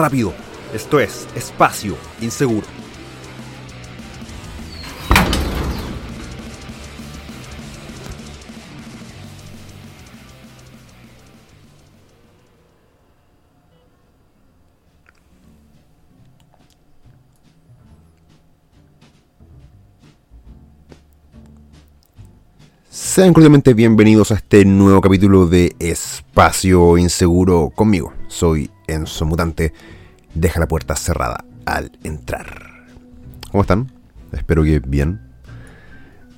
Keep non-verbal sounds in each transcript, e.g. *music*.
Rápido. Esto es Espacio Inseguro. Sean cordialmente bienvenidos a este nuevo capítulo de Espacio Inseguro conmigo. Soy Enzo Mutante. Deja la puerta cerrada al entrar. ¿Cómo están? Espero que bien.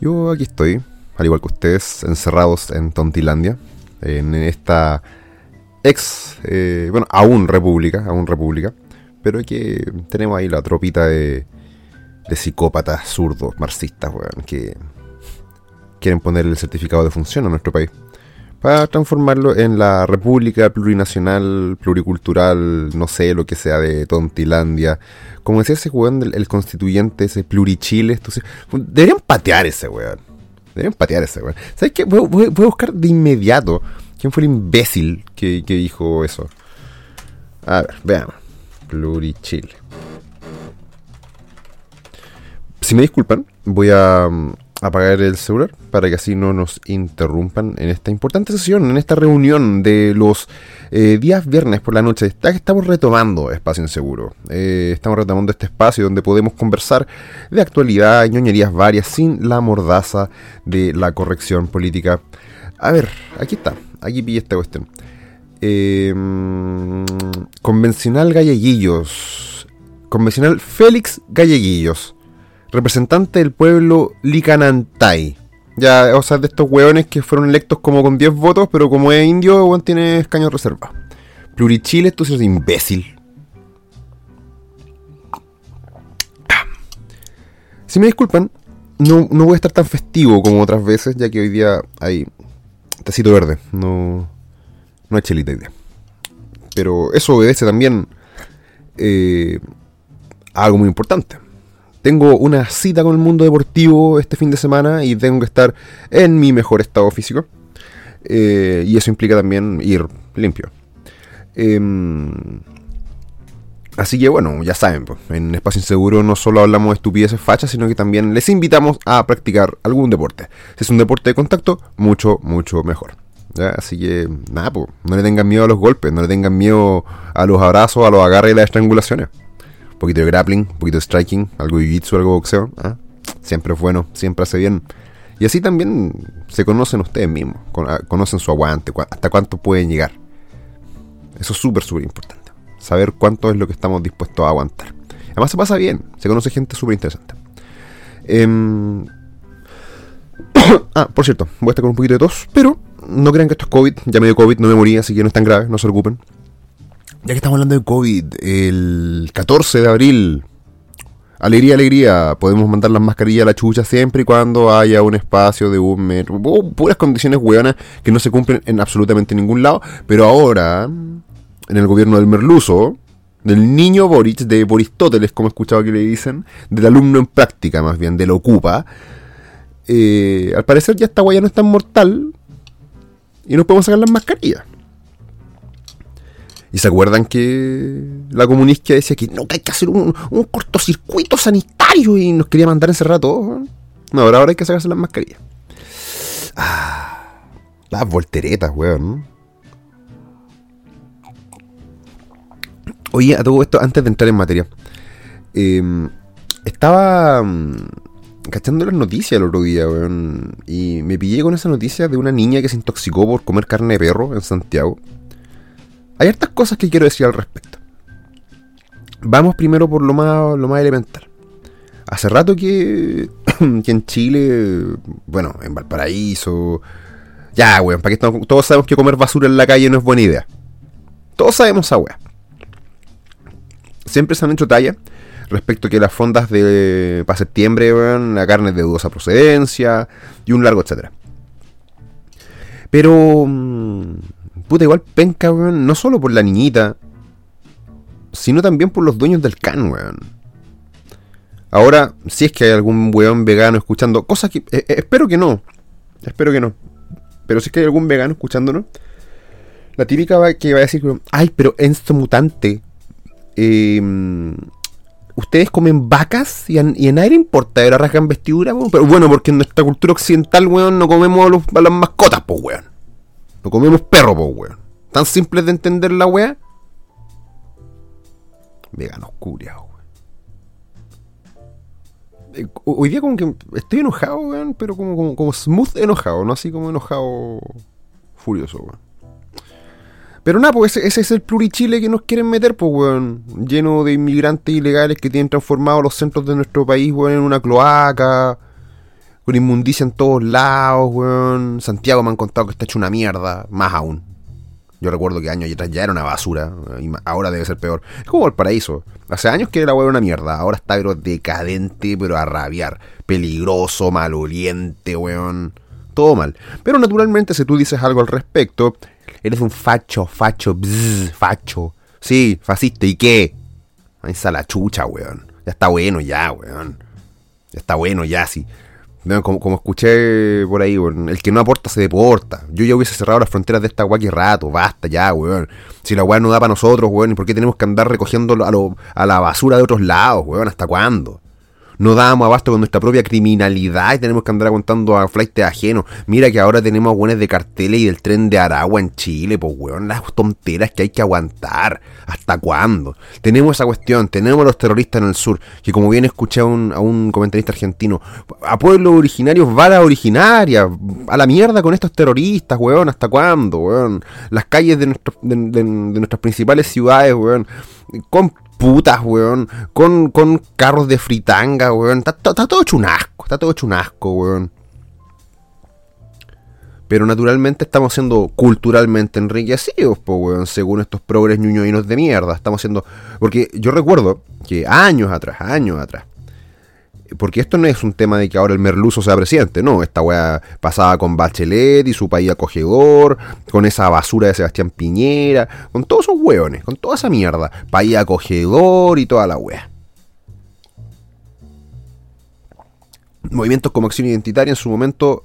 Yo aquí estoy, al igual que ustedes, encerrados en Tontilandia, en esta ex, eh, bueno, aún república, aún república, pero que tenemos ahí la tropita de, de psicópatas zurdos, marxistas, que quieren poner el certificado de función a nuestro país para transformarlo en la República Plurinacional, Pluricultural, no sé, lo que sea de Tontilandia. Como decía ese weón, el, constituyente, ese plurichile. Entonces, deberían patear ese weón. Deberían patear ese weón. ¿Sabes qué? Voy, a buscar de inmediato quién fue el imbécil que, que dijo eso. A ver, veamos. Plurichile. Si me disculpan, voy a apagar el celular para que así no nos interrumpan en esta importante sesión, en esta reunión de los eh, días viernes por la noche. Está, estamos retomando Espacio Inseguro. Eh, estamos retomando este espacio donde podemos conversar de actualidad, ñoñerías varias, sin la mordaza de la corrección política. A ver, aquí está, aquí pilla esta cuestión. Eh, convencional Galleguillos. Convencional Félix Galleguillos representante del pueblo Licanantay. Ya, o sea, de estos hueones que fueron electos como con 10 votos, pero como es indio, weón tiene escaños reservados. Plurichile, tú eres imbécil. Si me disculpan, no, no voy a estar tan festivo como otras veces, ya que hoy día hay tacito verde, no, no hay chelita idea. Pero eso obedece también eh, a algo muy importante tengo una cita con el mundo deportivo este fin de semana y tengo que estar en mi mejor estado físico. Eh, y eso implica también ir limpio. Em, así que bueno, ya saben, pues, en Espacio Inseguro no solo hablamos de estupideces fachas, sino que también les invitamos a practicar algún deporte. Si es un deporte de contacto, mucho, mucho mejor. Así que nada, pues, no le tengan miedo a los golpes, no le tengan miedo a los abrazos, a los agarres y las estrangulaciones poquito de grappling, un poquito de striking, algo de jiu-jitsu, algo boxeo. ¿ah? Siempre es bueno, siempre hace bien. Y así también se conocen ustedes mismos, ah, conocen su aguante, hasta cuánto pueden llegar. Eso es súper, súper importante. Saber cuánto es lo que estamos dispuestos a aguantar. Además se pasa bien, se conoce gente súper interesante. Em, *coughs* ah, por cierto, voy a estar con un poquito de tos, pero no crean que esto es COVID, ya me dio COVID, no me morí, así que no es tan grave, no se preocupen. Ya que estamos hablando de COVID, el 14 de abril, alegría, alegría, podemos mandar las mascarillas a la chucha siempre y cuando haya un espacio de un metro. Puras condiciones hueonas que no se cumplen en absolutamente ningún lado, pero ahora, en el gobierno del Merluzo, del niño Boric, de Boristóteles, como he escuchado que le dicen, del alumno en práctica más bien, del Ocupa, eh, al parecer ya esta huella no es tan mortal y nos podemos sacar las mascarillas. ¿Y se acuerdan que la comunista decía que no, que hay que hacer un, cortocircuito sanitario y nos quería mandar encerrar a todos? No, ahora, hay que sacarse las mascarillas. Ah, las volteretas, weón. Oye, a todo esto, antes de entrar en materia, em, estaba mm, cachando las noticias el otro día, weón, y me pillé con esa noticia de una niña que se intoxicó por comer carne de perro en Santiago. Hay hartas cosas que quiero decir al respecto. Vamos primero por lo más, lo más elemental. Hace rato que, *coughs* que en Chile, bueno, en Valparaíso, ya, weón, para que todos sabemos que comer basura en la calle no es buena idea. Todos sabemos esa weá. Siempre se han hecho talla respecto a que las fondas de para septiembre, weón, la carne de dudosa procedencia y un largo etcétera. Pero mm, igual penca, weón, no solo por la niñita, sino también por los dueños del can, weón. Ahora, si es que hay algún weón vegano escuchando, cosas que. Eh, eh, espero que no. Espero que no. Pero si es que hay algún vegano escuchándonos, la típica va, que va a decir, ay, pero esto mutante Em, ustedes comen vacas y, a nadie importa, ahora rasgan vestidura, pero bueno, porque en nuestra cultura occidental, weón, no comemos a, las mascotas, pues, weón. No comemos perro, pues, weón. Tan simple de entender la weá. Veganos curiados, weón. Eh, hoy día como que estoy enojado, weón, pero como, como, smooth enojado, no así como enojado furioso, weón. Pero nada, pues ese, es el plurichile que nos quieren meter, pues, weón. Lleno de inmigrantes ilegales que tienen transformado los centros de nuestro país, weón, en una cloaca. Con inmundicia en todos lados, weón. Santiago me han contado que está hecho una mierda. Más aún. Yo recuerdo que años atrás ya era una basura. Y ahora debe ser peor. Es como el paraíso. Hace años que la weón era una mierda. Ahora está pero decadente, pero a rabiar. Peligroso, maloliente, weón. Todo mal. Pero naturalmente, si tú dices algo al respecto, Eres un facho, facho, bzz, facho. Sí, fascista, ¿y qué? Ahí está la chucha, weón. Ya está bueno, ya, weón. Ya está bueno, ya, sí. Como, como, escuché por ahí, weón, el que no aporta se deporta. Yo ya hubiese cerrado las fronteras de esta weá rato, basta ya, weón. Si la weá no da para nosotros, weón, ¿y por qué tenemos que andar recogiendo a, a la basura de otros lados, weón? ¿Hasta cuándo? No dábamos abasto con nuestra propia criminalidad y tenemos que andar aguantando a flight ajenos. Mira que ahora tenemos buenas de carteles y del tren de Aragua en Chile, pues weón, las tonteras que hay que aguantar. ¿Hasta cuándo? Tenemos esa cuestión, tenemos los terroristas en el sur, que como bien escuché a un, a comentarista argentino, a pueblos originarios va la originaria, a la mierda con estos terroristas, weón, ¿hasta cuándo, weón? Las calles de, de nuestras principales ciudades, weón, con putas, weón. Con, con carros de fritanga, weón. Está, todo hecho un asco. Está todo hecho un asco, weón. Pero naturalmente estamos siendo culturalmente enriquecidos, po, weón, según estos progres ñuñoinos de mierda. Estamos siendo. Porque yo recuerdo que años atrás, años atrás, porque esto no es un tema de que ahora el merluzo sea presidente, no, esta weá pasaba con Bachelet y su país acogedor, con esa basura de Sebastián Piñera, con todos esos hueones, con toda esa mierda, país acogedor y toda la weá. Movimientos como Acción Identitaria en su momento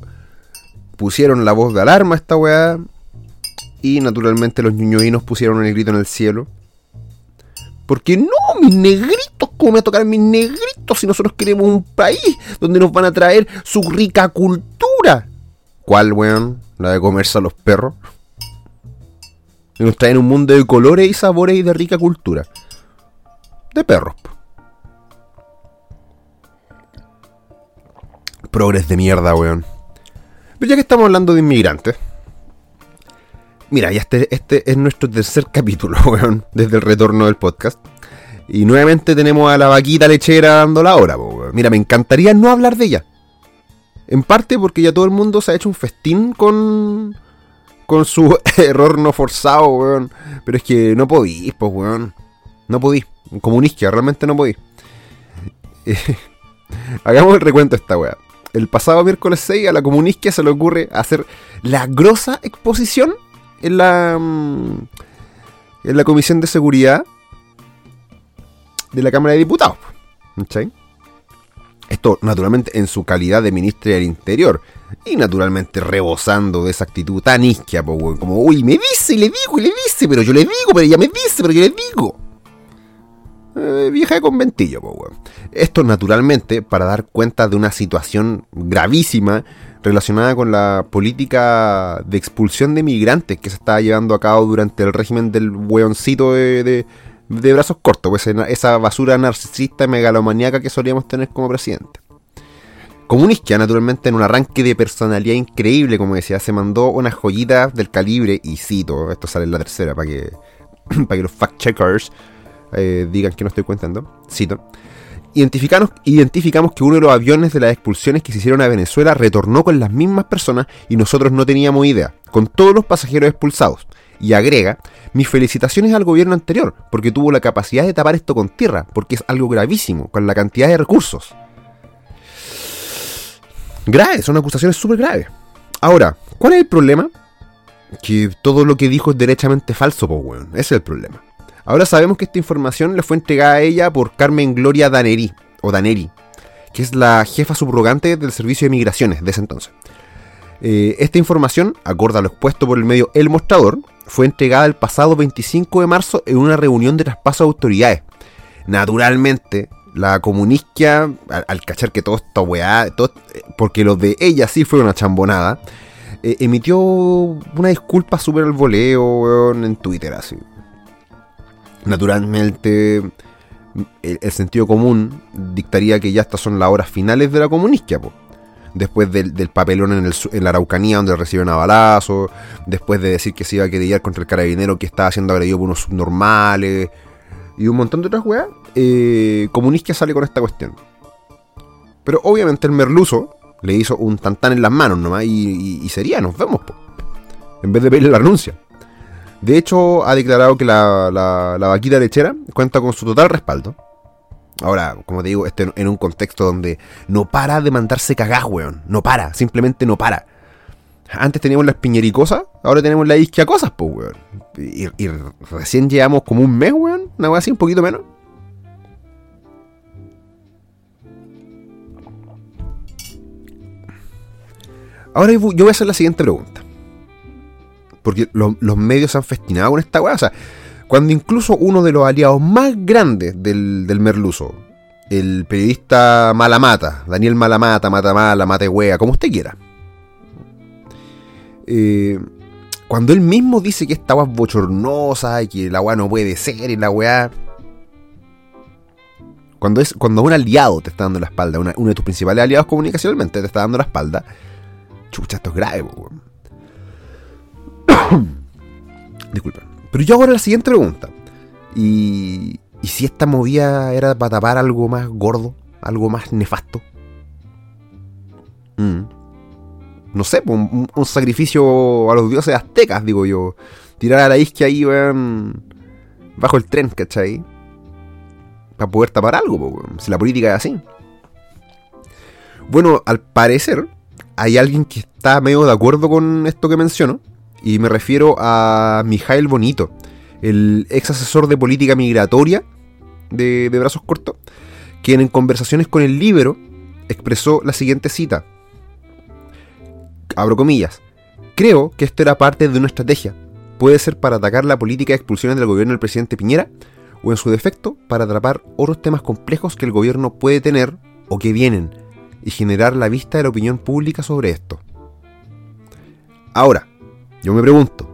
pusieron la voz de alarma a esta weá y naturalmente los ñuñoinos pusieron el grito en el cielo porque no, mis negritos, ¿cómo me va a tocar mis negritos si nosotros queremos un país donde nos van a traer su rica cultura? ¿Cuál, weón? La de comerse a los perros. Y nos traen un mundo de colores y sabores y de rica cultura. De perros. Progres de mierda, weón. Pero ya que estamos hablando de inmigrantes, Mira, ya este, este es nuestro tercer *laughs* capítulo, weón, desde el retorno del podcast. Y nuevamente tenemos a la vaquita lechera dando la hora, weón. Mira, me encantaría no hablar de ella. En parte porque ya todo el mundo se ha hecho un festín con. con su *laughs* error no forzado, weón. Pero es que no podís, pues, weón. No podís. Comunista, realmente no podís. *laughs* Hagamos el recuento de esta weá. El pasado miércoles 6 a la comunista se le ocurre hacer la grosa exposición en la, mm, en la Comisión de Seguridad de la Cámara de Diputados. Esto, naturalmente, en su calidad de ministra del Interior. Y naturalmente rebosando de esa actitud tan isquia, como, uy, me dice y le digo y le dice, pero yo le digo, pero ella me dice, pero yo le digo. Eh, vieja de conventillo, Esto naturalmente para dar cuenta de una situación gravísima relacionada con la política de expulsión de migrantes que se estaba llevando a cabo durante el régimen del hueoncito de, brazos cortos, pues esa basura narcisista y megalomaníaca que solíamos tener como presidente. Comunista, naturalmente, en un arranque de personalidad increíble, como decía, se mandó unas joyitas del calibre, y cito, esto sale en la tercera, para que, *clears throat* para que los fact-checkers eh, digan que no estoy contando, cito, identificamos, que uno de los aviones de las expulsiones que se hicieron a Venezuela retornó con las mismas personas y nosotros no teníamos idea, con todos los pasajeros expulsados. Y agrega, mis felicitaciones al gobierno anterior, porque tuvo la capacidad de tapar esto con tierra, porque es algo gravísimo, con la cantidad de recursos. Grave, son acusaciones súper graves. Ahora, ¿cuál es el problema? Que todo lo que dijo es derechamente falso, pues. Ese es el problema. Ahora sabemos que esta información le fue entregada a ella por Carmen Gloria Daneri, o Daneri, que es la jefa subrogante del Servicio de Migraciones de ese entonces. Eh, esta información, acorde a lo expuesto por el medio El Mostrador, fue entregada el pasado 25 de marzo en una reunión de traspaso de autoridades. Naturalmente, la comunistia, al, cachar que todo esta weá, porque lo de ella sí fue una chambonada, eh, emitió una disculpa súper al voleo en Twitter, así. Naturalmente, el, sentido común dictaría que ya estas son las horas finales de la comunistia, después del, papelón en, en, la Araucanía donde reciben a balazo, después de decir que se iba a querellar contra el carabinero que estaba siendo agredido por unos subnormales y un montón de otras weas, eh, sale con esta cuestión. Pero obviamente el merluzo le hizo un tantán en las manos nomás y, sería, nos vemos, en vez de pedirle la renuncia. De hecho, ha declarado que la, la, vaquita lechera cuenta con su total respaldo. Ahora, como te digo, este en un contexto donde no para de mandarse cagás, weón. No para, simplemente no para. Antes teníamos las piñericosas, ahora tenemos las isquiacosas, pues, weón. Y, y, recién llevamos como un mes, weón. Una weón así, un poquito menos. Ahora yo voy a hacer la siguiente pregunta. Porque los medios se han festinado con esta weá. O sea, cuando incluso uno de los aliados más grandes del, del merluzo, el periodista Malamata, Daniel Malamata, Mata Mala, Mate Wea, como usted quiera. Eh, cuando él mismo dice que esta weá es bochornosa y que la weá no puede ser y la weá. Cuando, es, cuando un aliado te está dando la espalda, uno de tus principales aliados comunicacionalmente te está dando la espalda, Chucha, esto es grave, *coughs* Disculpen. Pero yo hago la siguiente pregunta. ¿Y, ¿Y si esta movida era para tapar algo más gordo? ¿Algo más nefasto? Mm. No sé, un, un, sacrificio a los dioses aztecas, digo yo. Tirar a la isquia ahí, weón, bajo el tren, ¿cachai? Para poder tapar algo, si la política es así. Bueno, al parecer, hay alguien que está medio de acuerdo con esto que menciono, y me refiero a Mijael Bonito, el ex asesor de política migratoria de, Brazos Cortos, quien en conversaciones con el libro expresó la siguiente cita. Abro comillas. Creo que esto era parte de una estrategia. Puede ser para atacar la política de expulsiones del gobierno del presidente Piñera, o en su defecto, para atrapar otros temas complejos que el gobierno puede tener o que vienen y generar la vista de la opinión pública sobre esto. Ahora, yo me pregunto,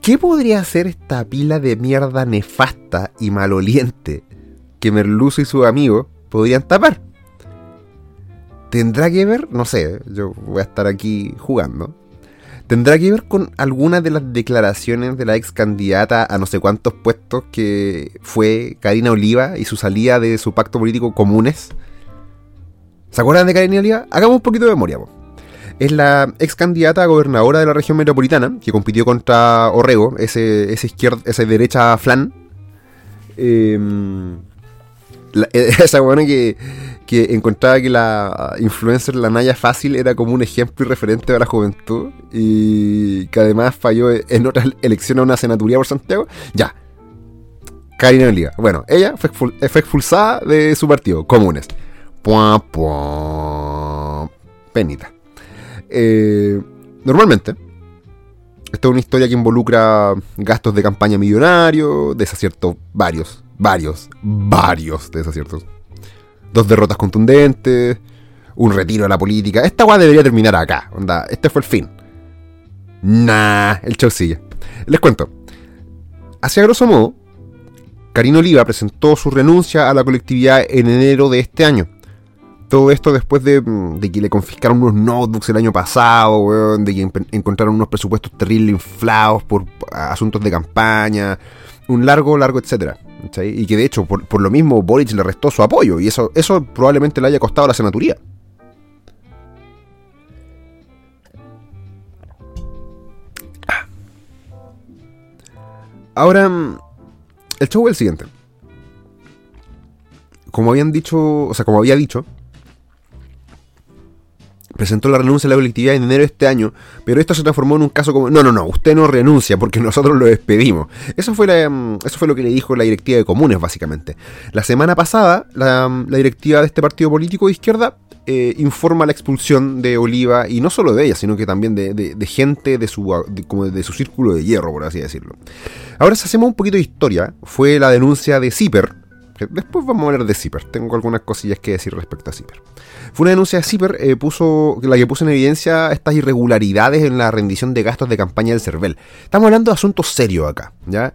¿qué podría hacer esta pila de mierda nefasta y maloliente que Merluzo y sus amigos podrían tapar? ¿Tendrá que ver? No sé, yo voy a estar aquí jugando. ¿Tendrá que ver con alguna de las declaraciones de la ex candidata a no sé cuántos puestos que fue Karina Oliva y su salida de su pacto político comunes? ¿Se acuerdan de Karina Oliva? Hagamos un poquito de memoria. Es la ex candidata a gobernadora de la región metropolitana que compitió contra Orrego, ese, ese izquierda, esa derecha flan. Em, *laughs* esa buena que, que encontraba que la influencer La Naya Fácil era como un ejemplo y referente de la juventud y que además falló en otra elección a una senaturía por Santiago. Ya. Karina Oliva. Bueno, ella fue, expulsada de su partido, Comunes. Penita. Eh, normalmente, esta es una historia que involucra gastos de campaña millonarios, desaciertos varios, varios, varios desaciertos. Dos derrotas contundentes, un retiro de la política. Esta weá debería terminar acá. Onda, este fue el fin. Nah, el show. Les cuento. Hacia grosso modo, Karina Oliva presentó su renuncia a la colectividad en enero de este año. Todo esto después de, que le confiscaron unos notebooks el año pasado, de que encontraron unos presupuestos terribles inflados por asuntos de campaña, un largo, largo, etcétera. Y que de hecho, por, lo mismo, Boric le restó su apoyo, y eso, eso probablemente le haya costado la senaturía. Ahora, el show es el siguiente. Como habían dicho, o sea, como había dicho, presentó la renuncia a la colectividad en enero de este año, pero esto se transformó en un caso como, no, no, no, usted no renuncia porque *laughs* nosotros lo despedimos. Eso fue, mm, eso fue lo que le dijo la directiva de comunes, básicamente. La semana pasada, la, directiva de este partido político de izquierda eh, informa la expulsión de Oliva, y no solo de ella, sino que también de, gente de su, como de su círculo de hierro, por así decirlo. Ahora, si hacemos un poquito de historia, fue la denuncia de Zipper, después vamos a hablar de Zipper, tengo algunas cosillas que decir respecto a Zipper. Fue una denuncia de Zipper, eh, puso, la que puso en evidencia estas irregularidades en la rendición de gastos de campaña del CERVEL. Estamos hablando de asuntos serios acá, ¿ya?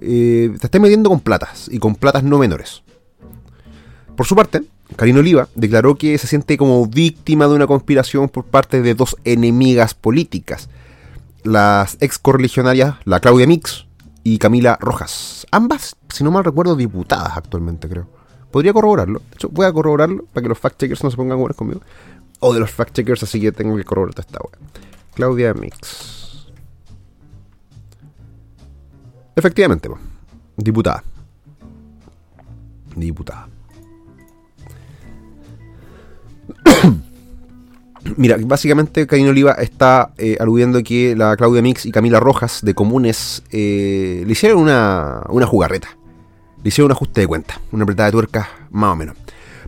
Eh, te estás metiendo con platas, y con platas no menores. Por su parte, Karina Oliva declaró que se siente como víctima de una conspiración por parte de dos enemigas políticas, las ex correligionarias, la Claudia Mix y Camila Rojas. Ambas, si no mal recuerdo, diputadas actualmente, creo. Podría corroborarlo. De hecho, voy a corroborarlo para que los fact-checkers no se pongan buenos conmigo. O de los fact-checkers, así que tengo que corroborar esta wea. Claudia Mix. Efectivamente, diputada. Diputada. *clears throat* *coughs* Mira, básicamente Karina Oliva está eh, aludiendo que la Claudia Mix y Camila Rojas de Comunes eh, le hicieron una, una jugarreta. Le hicieron un ajuste de cuenta, una apretada de tuerca más o menos.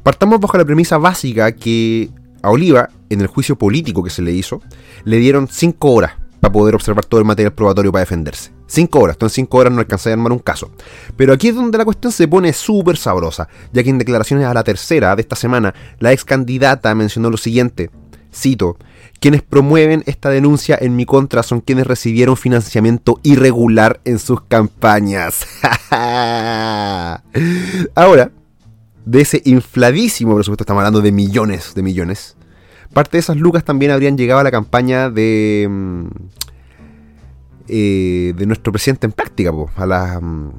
Partamos bajo la premisa básica que a Oliva, en el juicio político que se le hizo, le dieron 5 horas para poder observar todo el material probatorio para defenderse. 5 horas, entonces en 5 horas no alcanza a armar un caso. Pero aquí es donde la cuestión se pone súper sabrosa, ya que en declaraciones a la tercera de esta semana, la ex candidata mencionó lo siguiente, cito, quienes promueven esta denuncia en mi contra son quienes recibieron financiamiento irregular en sus campañas. *laughs* Ahora, de ese infladísimo presupuesto, estamos hablando de millones de millones, parte de esas lucas también habrían llegado a la campaña de... Mm, eh, de nuestro presidente en práctica, a, la, mm,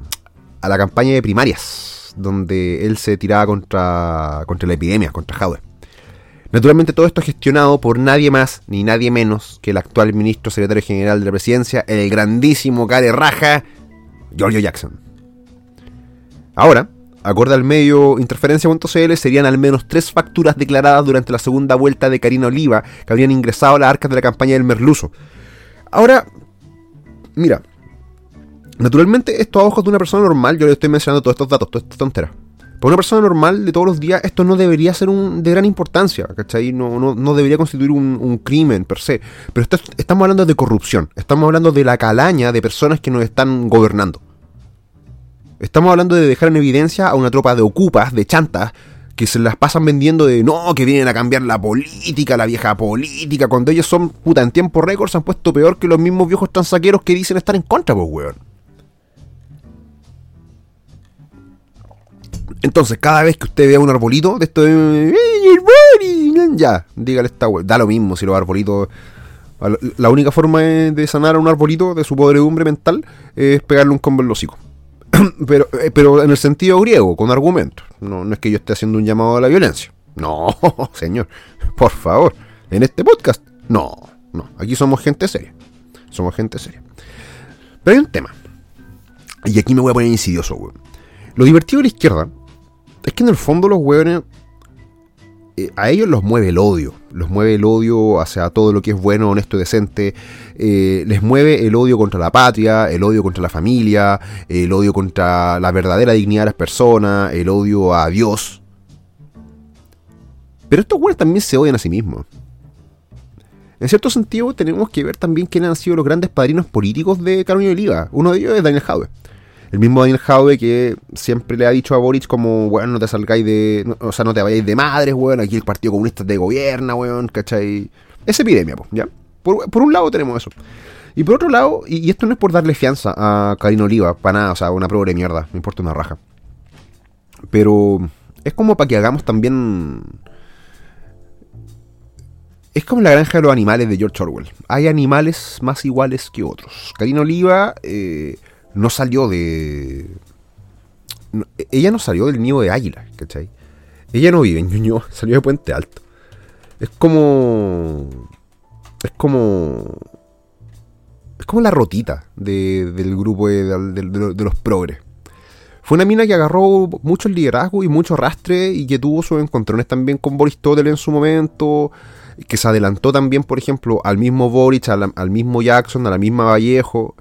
a la campaña de primarias, donde él se tiraba contra, contra la epidemia, contra Jaude. Naturalmente todo esto es gestionado por nadie más ni nadie menos que el actual ministro secretario general de la presidencia, el grandísimo care raja, Giorgio Jackson. Ahora, acorde al medio interferencia.cl, serían al menos tres facturas declaradas durante la segunda vuelta de Karina Oliva que habrían ingresado a las arcas de la campaña del Merluzo. Ahora, Mira, naturalmente esto a ojos de una persona normal, yo le estoy mencionando todos estos datos, todas estas tonteras. Para una persona normal de todos los días, esto no debería ser un, de gran importancia, ¿cachai? No, no, debería constituir un, crimen per se. Pero estamos hablando de corrupción, estamos hablando de la calaña de personas que nos están gobernando. Estamos hablando de dejar en evidencia a una tropa de ocupas, de chantas, que se las pasan vendiendo de no, que vienen a cambiar la política, la vieja política, cuando ellos son, puta, en tiempo récord se han puesto peor que los mismos viejos transaqueros que dicen estar en contra, pues, weón. Entonces, cada vez que usted vea un arbolito de esto de. Ya, dígale esta weón. Da lo mismo si los arbolitos. La única forma de sanar a un arbolito de su podredumbre mental es pegarle un combo en los hocico. *clears throat* pero, eh, pero en el sentido griego, con argumentos. No, no es que yo esté haciendo un llamado a la violencia. No, *laughs* señor, por favor. En este podcast, no, no. Aquí somos gente seria. Somos gente seria. Pero hay un tema. Y aquí me voy a poner insidioso, weón. Lo divertido de la izquierda es que en el fondo los weones eh, a ellos los mueve el odio, los mueve el odio hacia todo lo que es bueno, honesto y decente, eh, les mueve el odio contra la patria, el odio contra la familia, el odio contra la verdadera dignidad de las personas, el odio a Dios. Pero estos weones también se odian a sí mismos. En cierto sentido, tenemos que ver también quiénes han sido los grandes padrinos políticos de Carolina Oliva. Uno de ellos es Daniel Jaue. El mismo Daniel Jaue que siempre le ha dicho a Boric como, bueno, no te salgáis de... o sea, no te vayáis de madres, weón, aquí el Partido Comunista te gobierna, weón, ¿cachai? Es epidemia, pues, ¿ya? Por, un lado tenemos eso. Y por otro lado, y, esto no es por darle fianza a Karina Oliva, para nada, o sea, una de mierda, me importa una raja. Pero es como para que hagamos también... Es como la granja de los animales de George Orwell. Hay animales más iguales que otros. Karina Oliva... Eh, no salió de... ella no salió del nido de águila, ¿cachai? Ella no vive en Ñuñoa, *laughs* salió de Puente Alto. Es como... Es como... Es como la rotita del grupo de, los progres. Fue una mina que agarró mucho liderazgo y mucho arrastre y que tuvo sus encontrones también con Boris Totel en su momento, que se adelantó también, por ejemplo, al mismo Boris, al, al mismo Jackson, a la misma Vallejo.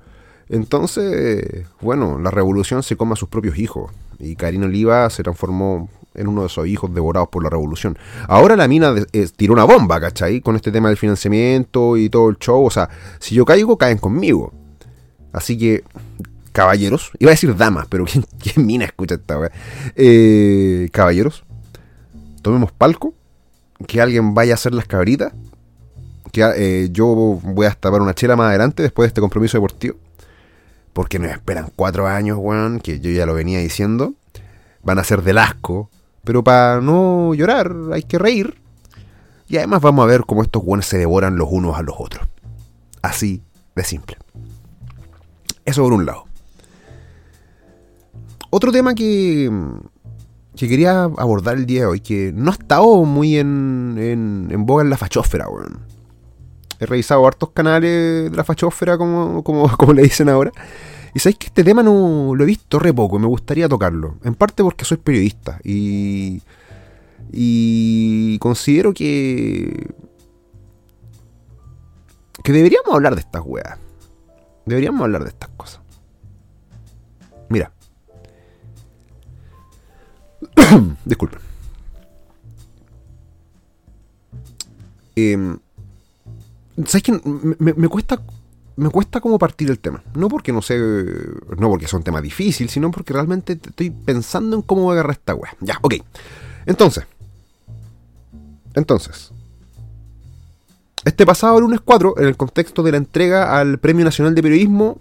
Entonces, bueno, la revolución se come a sus propios hijos. Y Karina Oliva se transformó en uno de esos hijos devorados por la revolución. Ahora la mina tiró una bomba, ¿cachai? Con este tema del financiamiento y todo el show. O sea, si yo caigo, caen conmigo. Así que, caballeros, iba a decir damas, pero *laughs* ¿quién, mina escucha esta weá? Eh, caballeros, tomemos palco, que alguien vaya a hacer las cabritas, que eh, yo voy a tapar una chela más adelante después de este compromiso deportivo. Porque nos esperan cuatro años, weón, que yo ya lo venía diciendo. Van a ser del asco. Pero para no llorar hay que reír. Y además vamos a ver cómo estos weones se devoran los unos a los otros. Así de simple. Eso por un lado. Otro tema que, que quería abordar el día de hoy, que no ha estado muy en, en, en boga en la fachósfera, weón. He revisado hartos canales de la fachósfera, como, como, *laughs* como le dicen ahora. Y sabéis que este tema no lo he visto re poco, me gustaría tocarlo. En parte porque soy periodista y. Y considero que. Que deberíamos hablar de estas weas. Deberíamos hablar de estas cosas. Mira. *coughs* Disculpen. Eh, ¿Sabes qué? Me, cuesta. Me cuesta como partir el tema. No porque no sé. No porque sea un tema difícil, sino porque realmente estoy pensando en cómo voy a agarrar esta wea. Ya, ok. Entonces. Entonces. Este pasado lunes 4, en el contexto de la entrega al Premio Nacional de Periodismo,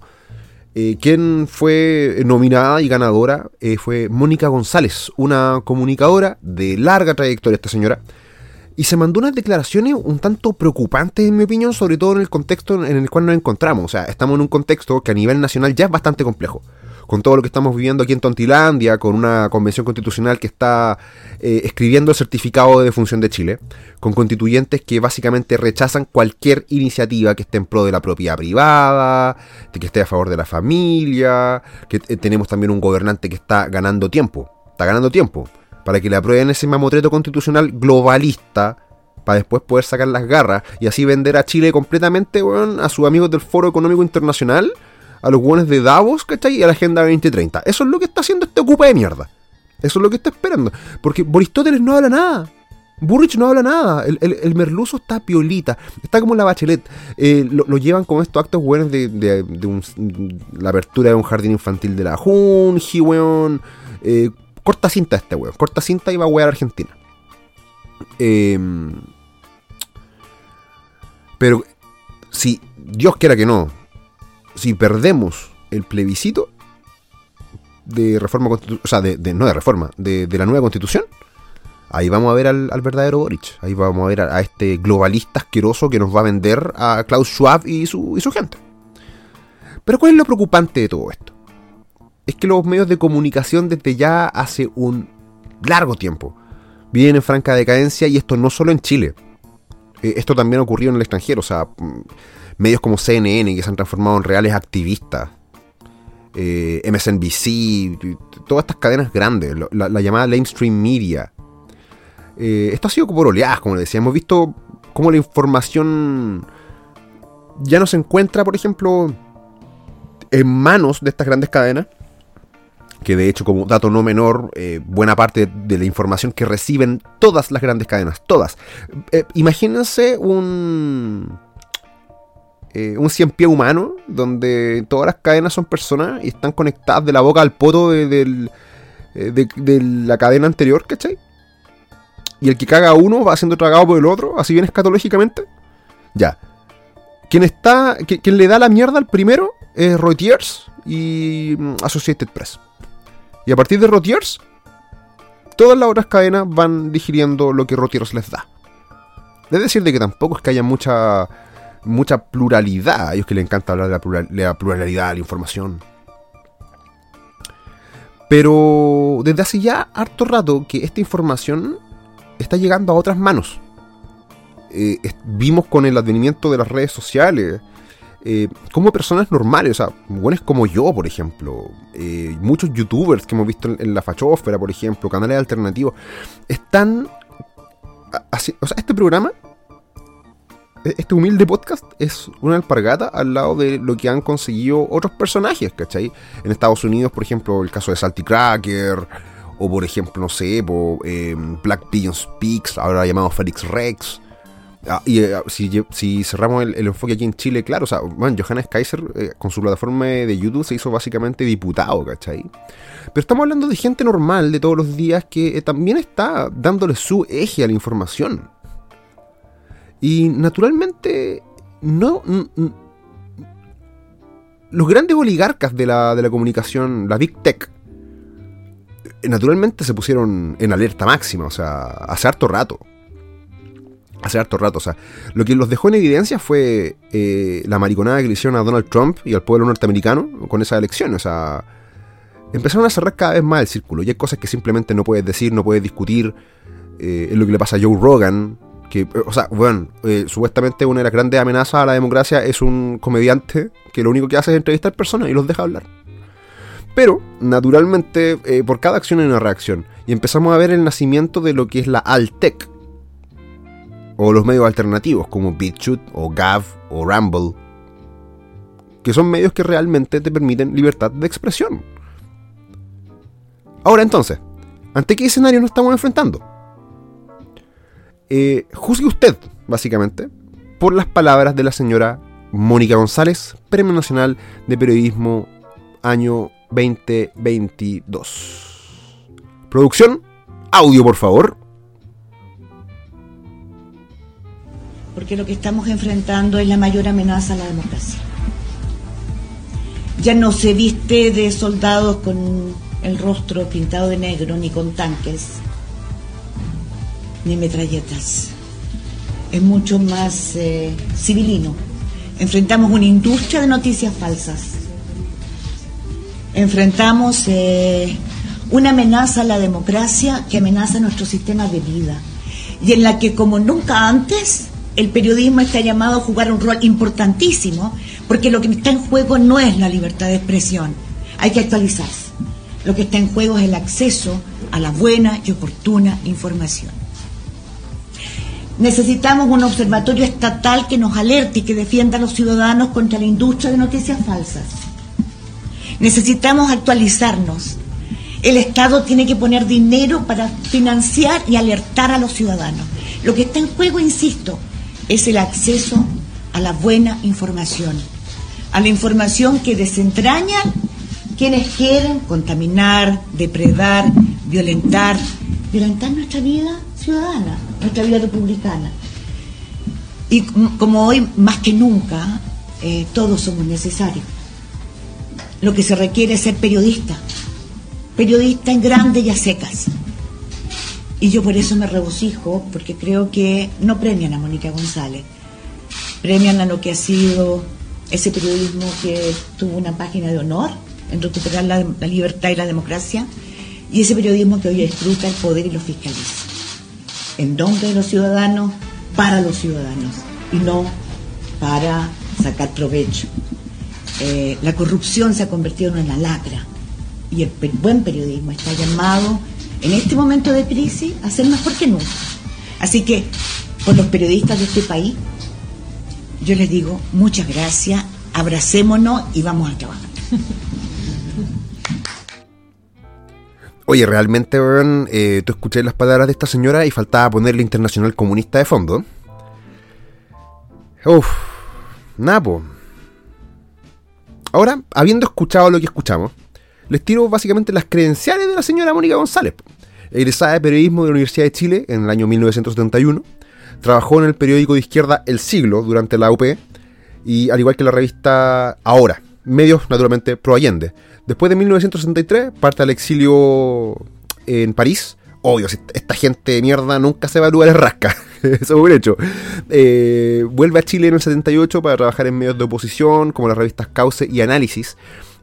eh, quien fue nominada y ganadora eh, fue Mónica González, una comunicadora de larga trayectoria, esta señora, y se mandó unas declaraciones un tanto preocupantes, en mi opinión, sobre todo en el contexto en el cual nos encontramos. O sea, estamos en un contexto que a nivel nacional ya es bastante complejo. Con todo lo que estamos viviendo aquí en Tontilandia, con una convención constitucional que está eh, escribiendo el certificado de defunción de Chile, con constituyentes que básicamente rechazan cualquier iniciativa que esté en pro de la propiedad privada, de que esté a favor de la familia, que eh, tenemos también un gobernante que está ganando tiempo. Está ganando tiempo para que le aprueben ese mamotreto constitucional globalista para después poder sacar las garras y así vender a Chile completamente, a sus amigos del Foro Económico Internacional, a los buenos de Davos, ¿cachai? Y a la Agenda 2030. Eso es lo que está haciendo este ocupa de mierda. Eso es lo que está esperando. Porque Aristóteles no habla nada. Burrich no habla nada. El, merluzo está piolita. Está como la bachelet. Eh, lo, llevan con estos actos buenos de, la apertura de un jardín infantil de la Junji, weón. Eh, corta cinta este weón. Corta cinta y va a wear a Argentina. Em, pero si Dios quiera que no, si perdemos el plebiscito de reforma o sea, de, no de reforma, de, la nueva constitución, ahí vamos a ver al, verdadero Boric. Ahí vamos a ver a, este globalista asqueroso que nos va a vender a Klaus Schwab y su gente. Pero ¿cuál es lo preocupante de todo esto? Es que los medios de comunicación desde ya hace un largo tiempo viven en franca decadencia y esto no solo en Chile. Eh, esto también ha ocurrido en el extranjero, o sea, mm, medios como CNN que se han transformado en reales activistas, eh, MSNBC, todas estas cadenas grandes, la, llamada mainstream media. Eh, esto ha sido por oleadas, como decía. Hemos visto cómo la información ya no se encuentra, por ejemplo, en manos de estas grandes cadenas, que de hecho como dato no menor, eh, buena parte de la información que reciben todas las grandes cadenas, todas. Eh, imagínense un... Eh, un cien pie humano, donde todas las cadenas son personas y están conectadas de la boca al poto de, la cadena anterior, ¿cachai? Y el que caga a uno va siendo tragado por el otro, así bien escatológicamente. Ya. Quien está. Quien, le da la mierda al primero es Reuters y mm, Associated Press. Y a partir de Rotiers, todas las otras cadenas van digiriendo lo que Rotiers les da. Es decir, de que tampoco es que haya mucha, mucha pluralidad. A ellos que les encanta hablar de la, pluralidad de la información. Pero desde hace ya harto rato que esta información está llegando a otras manos. Eh, vimos con el advenimiento de las redes sociales eh, como personas normales, o sea, buenos como yo, por ejemplo, eh, muchos youtubers que hemos visto en, la fachósfera, por ejemplo, canales alternativos, están... Así, o sea, este programa, e, este humilde podcast, es una alpargata al lado de lo que han conseguido otros personajes, ¿cachai? En Estados Unidos, por ejemplo, el caso de Salty Cracker, o por ejemplo, no sé, eh, Black Pigeon Speaks, ahora llamado Felix Rex. Ah, y eh, si, cerramos el, enfoque aquí en Chile, claro, o sea, bueno, Johannes Kaiser eh, con su plataforma de YouTube se hizo básicamente diputado, ¿cachai? Pero estamos hablando de gente normal de todos los días que también está dándole su eje a la información. Y naturalmente, no. los grandes oligarcas de la, de la comunicación, la Big Tech, naturalmente se pusieron en alerta máxima, o sea, hace harto rato. Hace harto rato, o sea, lo que los dejó en evidencia fue eh, la mariconada que le hicieron a Donald Trump y al pueblo norteamericano con esa elección, o sea, empezaron a cerrar cada vez más el círculo y hay cosas que simplemente no puedes decir, no puedes discutir, eh, es lo que le pasa a Joe Rogan, que, o sea, bueno, eh, supuestamente una de las grandes amenazas a la democracia es un comediante que lo único que hace es entrevistar personas y los deja hablar. Pero, naturalmente, eh, por cada acción hay una reacción. Y empezamos a ver el nacimiento de lo que es la Altec. O los medios alternativos, como BitChute, o Gav, o Rumble. Que son medios que realmente te permiten libertad de expresión. Ahora entonces, ¿ante qué escenario nos estamos enfrentando? Eh, juzgue usted, básicamente, por las palabras de la señora Mónica González, Premio Nacional de Periodismo año 2022. Producción, audio por favor. Porque lo que estamos enfrentando es la mayor amenaza a la democracia. Ya no se viste de soldados con el rostro pintado de negro, ni con tanques, ni metralletas. Es mucho más eh, civilino. Enfrentamos una industria de noticias falsas enfrentamos eh, una amenaza a la democracia que amenaza nuestro sistema de vida y en la que como nunca antes el periodismo está llamado a jugar un rol importantísimo porque lo que está en juego no es la libertad de expresión, hay que actualizarse. Lo que está en juego es el acceso a la buena y oportuna información. Necesitamos un observatorio estatal que nos alerte y que defienda a los ciudadanos contra la industria de noticias falsas Necesitamos actualizarnos. El Estado tiene que poner dinero para financiar y alertar a los ciudadanos. Lo que está en juego, insisto, es el acceso a la buena información, a la información que desentraña quienes quieren contaminar, depredar, violentar, violentar nuestra vida ciudadana, nuestra vida republicana. Y como hoy, más que nunca, eh, todos somos necesarios lo que se requiere es ser periodista, periodista en grandes y a secas. Y yo por eso me regocijo, porque creo que no premian a Mónica González, premian a lo que ha sido ese periodismo que tuvo una página de honor en recuperar la, libertad y la democracia, y ese periodismo que hoy disfruta el poder y lo fiscaliza, en nombre de los ciudadanos, para los ciudadanos, y no para sacar provecho. Eh, la corrupción se ha convertido en una lacra y el buen periodismo está llamado en este momento de crisis a ser mejor que nunca. Así que, por los periodistas de este país, yo les digo muchas gracias, abracémonos y vamos a trabajar. Oye, realmente, eh, tú escuché las palabras de esta señora y faltaba ponerle Internacional Comunista de fondo. Uf, Napo. Ahora, habiendo escuchado lo que escuchamos, les tiro básicamente las credenciales de la señora Mónica González. Egresada de periodismo de la Universidad de Chile en el año 1971, trabajó en el periódico de izquierda El Siglo durante la UP y al igual que la revista Ahora, medios naturalmente pro Allende. Después de 1963 parte al exilio en París. Obvio, esta gente de mierda nunca se va a lugares rasca. *laughs* Eso es un hecho. Eh, vuelve a Chile en el 78 para trabajar en medios de oposición, como las revistas Cauce y Análisis.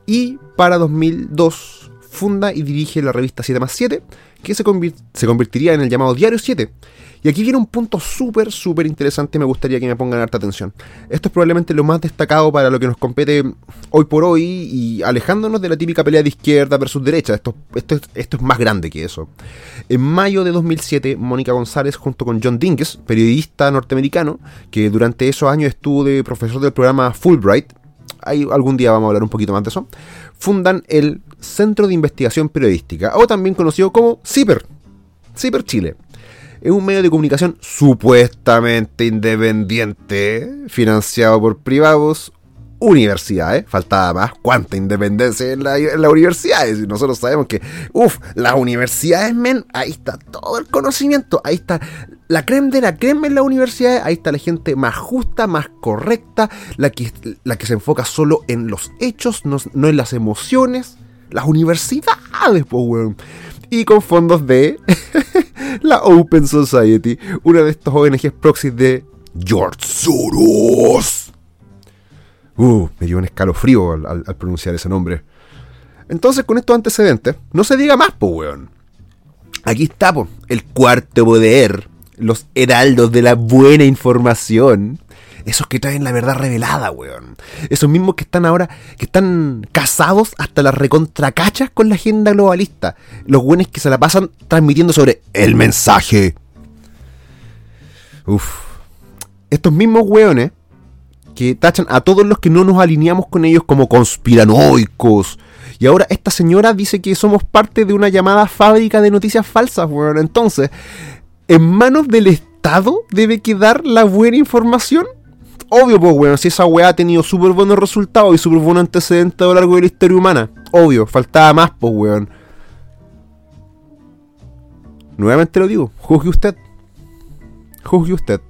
Y para 2002 funda y dirige la revista 7 más 7, que se, se convertiría en el llamado Diario 7 y aquí viene un punto súper, súper interesante me gustaría que me pongan harta atención. Esto es probablemente lo más destacado para lo que nos compete hoy por hoy y alejándonos de la típica pelea de izquierda versus derecha. Esto, esto, esto es más grande que eso. En mayo de 2007, Mónica González junto con John Dinges, periodista norteamericano, que durante esos años estuvo de profesor del programa Fulbright, ahí algún día vamos a hablar un poquito más de eso, fundan el Centro de Investigación Periodística, o también conocido como CIPER, CIPER Chile. Es un medio de comunicación supuestamente independiente, financiado por privados, universidades. Faltaba más. ¿Cuánta independencia en, la, las universidades? Nosotros sabemos que, uff, las universidades, men, ahí está todo el conocimiento. Ahí está la creme de la creme en las universidades. Ahí está la gente más justa, más correcta, la que, la que se enfoca solo en los hechos, no, en las emociones. Las universidades, pues, weón. Y con fondos de *laughs* la Open Society, una de estos ONGs proxies de George Soros. Uh, me dio un escalofrío al, pronunciar ese nombre. Entonces, con estos antecedentes, no se diga más, po, weón. Aquí está, po, el cuarto poder, los heraldos de la buena información. Esos que traen la verdad revelada, weón. Esos mismos que están ahora, que están casados hasta las recontracachas con la agenda globalista. Los weones que se la pasan transmitiendo sobre el mensaje. Uf. Estos mismos weones que tachan a todos los que no nos alineamos con ellos como conspiranoicos. Y ahora esta señora dice que somos parte de una llamada fábrica de noticias falsas, bueno, entonces, ¿en manos del Estado debe quedar la buena información? Obvio, pues, bueno, si esa weá ha tenido súper buenos resultados y súper buenos antecedentes a lo largo de la historia humana. Obvio, faltaba más, pues, weón. Nuevamente lo digo, juzgue usted. Juzgue usted.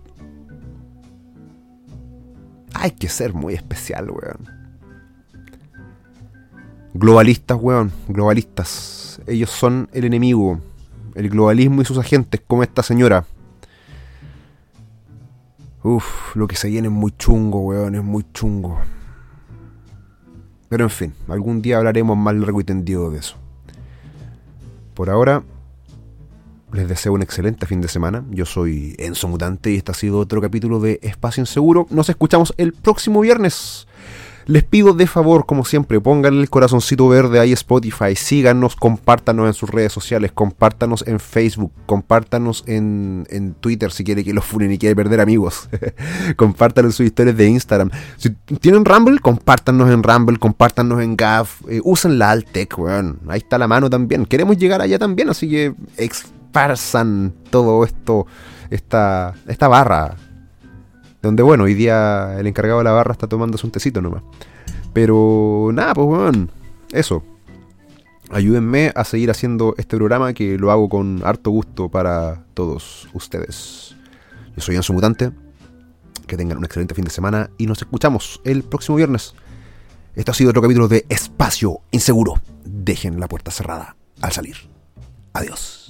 Hay que ser muy especial, weón. Globalistas, weón. Globalistas. Ellos son el enemigo. El globalismo y sus agentes, como esta señora. Uf, lo que se viene es muy chungo, weón. Es muy chungo. Pero en fin, algún día hablaremos más largo y tendido de eso. Por ahora, les deseo un excelente fin de semana. Yo soy Enzo Mutante y este ha sido otro capítulo de Espacio Inseguro. Nos escuchamos el próximo viernes. Les pido de favor, como siempre, pónganle el corazoncito verde ahí Spotify, síganos, compártanos en sus redes sociales, compártanos en Facebook, compártanos en, Twitter si quiere que los funen y quiere perder amigos. *laughs* compártanos en sus historias de Instagram. Si tienen Rumble, compártanos en Rumble, compártanos en Gav, eh, usen la Altec, weón. Ahí está la mano también. Queremos llegar allá también, así que parsan todo esto, esta, esta barra. Donde, bueno, hoy día el encargado de la barra está tomándose un tecito nomás. Pero nada, pues, bueno, eso. Ayúdenme a seguir haciendo este programa que lo hago con harto gusto para todos ustedes. Yo soy Anso Mutante. Que tengan un excelente fin de semana y nos escuchamos el próximo viernes. Esto ha sido otro capítulo de Espacio Inseguro. Dejen la puerta cerrada al salir. Adiós.